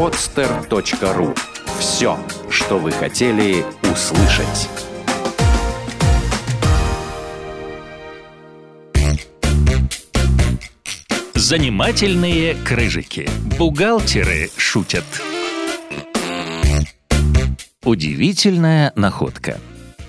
podster.ru Все, что вы хотели услышать. Занимательные крыжики. Бухгалтеры шутят. Удивительная находка.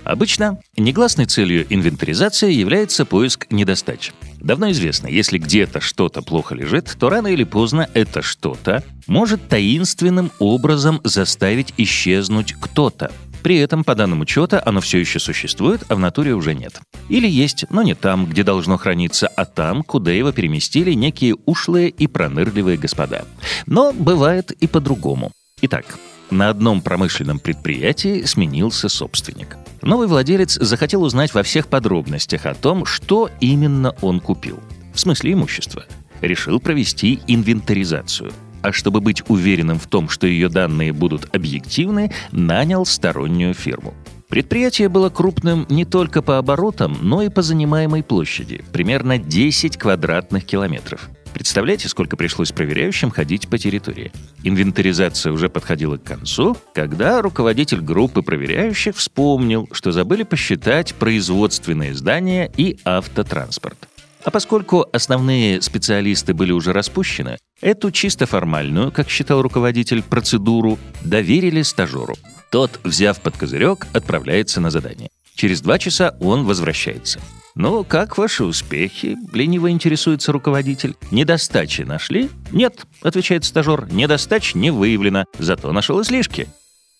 Обычно негласной целью инвентаризации является поиск недостач. Давно известно, если где-то что-то плохо лежит, то рано или поздно это что-то может таинственным образом заставить исчезнуть кто-то. При этом, по данным учета, оно все еще существует, а в натуре уже нет. Или есть, но не там, где должно храниться, а там, куда его переместили некие ушлые и пронырливые господа. Но бывает и по-другому. Итак, на одном промышленном предприятии сменился собственник. Новый владелец захотел узнать во всех подробностях о том, что именно он купил. В смысле имущества. Решил провести инвентаризацию. А чтобы быть уверенным в том, что ее данные будут объективны, нанял стороннюю фирму. Предприятие было крупным не только по оборотам, но и по занимаемой площади, примерно 10 квадратных километров. Представляете, сколько пришлось проверяющим ходить по территории? Инвентаризация уже подходила к концу, когда руководитель группы проверяющих вспомнил, что забыли посчитать производственные здания и автотранспорт. А поскольку основные специалисты были уже распущены, эту чисто формальную, как считал руководитель, процедуру доверили стажеру. Тот, взяв под козырек, отправляется на задание. Через два часа он возвращается. «Ну, как ваши успехи?» — лениво интересуется руководитель. «Недостачи нашли?» «Нет», — отвечает стажер, — «недостач не выявлено, зато нашел излишки».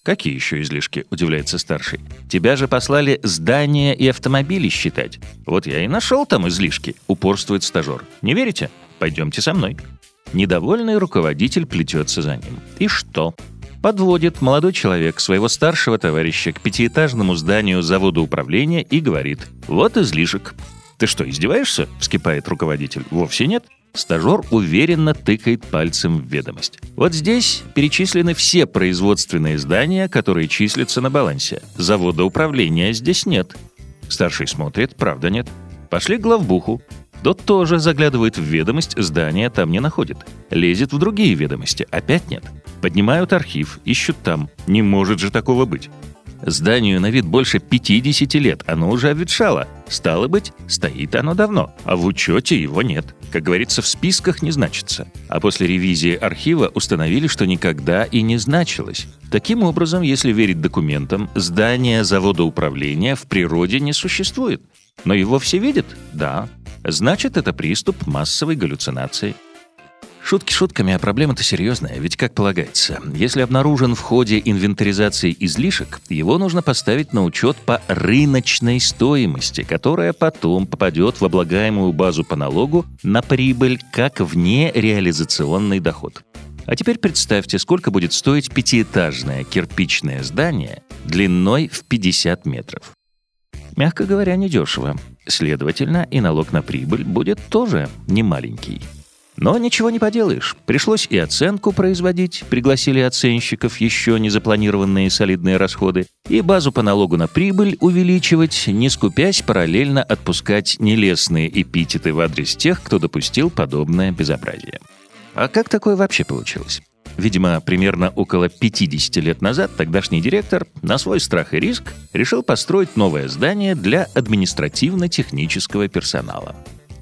«Какие еще излишки?» — удивляется старший. «Тебя же послали здания и автомобили считать. Вот я и нашел там излишки», — упорствует стажер. «Не верите? Пойдемте со мной». Недовольный руководитель плетется за ним. И что? Подводит молодой человек своего старшего товарища к пятиэтажному зданию завода управления и говорит «Вот излишек». «Ты что, издеваешься?» — вскипает руководитель. «Вовсе нет». Стажер уверенно тыкает пальцем в ведомость. Вот здесь перечислены все производственные здания, которые числятся на балансе. Завода управления здесь нет. Старший смотрит, правда нет. Пошли к главбуху. Тот тоже заглядывает в ведомость, здания там не находит. Лезет в другие ведомости, опять нет. Поднимают архив, ищут там. Не может же такого быть. Зданию на вид больше 50 лет, оно уже обветшало. Стало быть, стоит оно давно, а в учете его нет. Как говорится, в списках не значится. А после ревизии архива установили, что никогда и не значилось. Таким образом, если верить документам, здание завода управления в природе не существует. Но его все видят? Да. Значит, это приступ массовой галлюцинации. Шутки шутками, а проблема-то серьезная, ведь как полагается, если обнаружен в ходе инвентаризации излишек, его нужно поставить на учет по рыночной стоимости, которая потом попадет в облагаемую базу по налогу на прибыль как вне реализационный доход. А теперь представьте, сколько будет стоить пятиэтажное кирпичное здание длиной в 50 метров. Мягко говоря, недешево. Следовательно, и налог на прибыль будет тоже немаленький. Но ничего не поделаешь. Пришлось и оценку производить, пригласили оценщиков, еще не запланированные солидные расходы, и базу по налогу на прибыль увеличивать, не скупясь параллельно отпускать нелестные эпитеты в адрес тех, кто допустил подобное безобразие. А как такое вообще получилось? Видимо, примерно около 50 лет назад тогдашний директор на свой страх и риск решил построить новое здание для административно-технического персонала.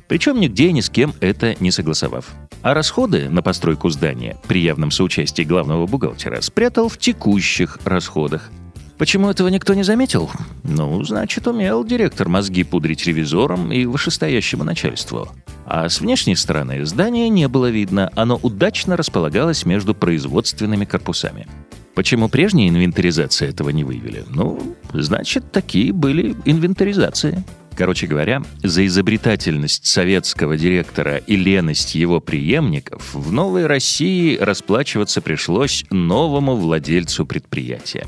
Причем нигде ни с кем это не согласовав. А расходы на постройку здания при явном соучастии главного бухгалтера спрятал в текущих расходах. Почему этого никто не заметил? Ну, значит, умел директор мозги пудрить ревизорам и вышестоящему начальству. А с внешней стороны здания не было видно, оно удачно располагалось между производственными корпусами. Почему прежняя инвентаризация этого не выявили? Ну, значит, такие были инвентаризации. Короче говоря, за изобретательность советского директора и леность его преемников в Новой России расплачиваться пришлось новому владельцу предприятия.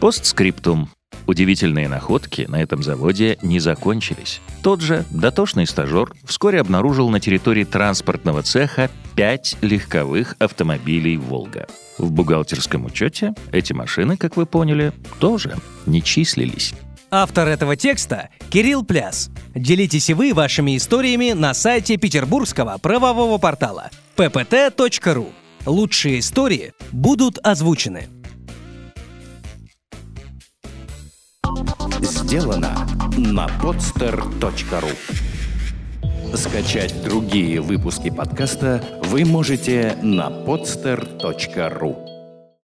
Постскриптум. Удивительные находки на этом заводе не закончились. Тот же дотошный стажер вскоре обнаружил на территории транспортного цеха пять легковых автомобилей «Волга». В бухгалтерском учете эти машины, как вы поняли, тоже не числились. Автор этого текста – Кирилл Пляс. Делитесь и вы вашими историями на сайте петербургского правового портала ppt.ru. Лучшие истории будут озвучены. Сделано на podster.ru Скачать другие выпуски подкаста вы можете на podster.ru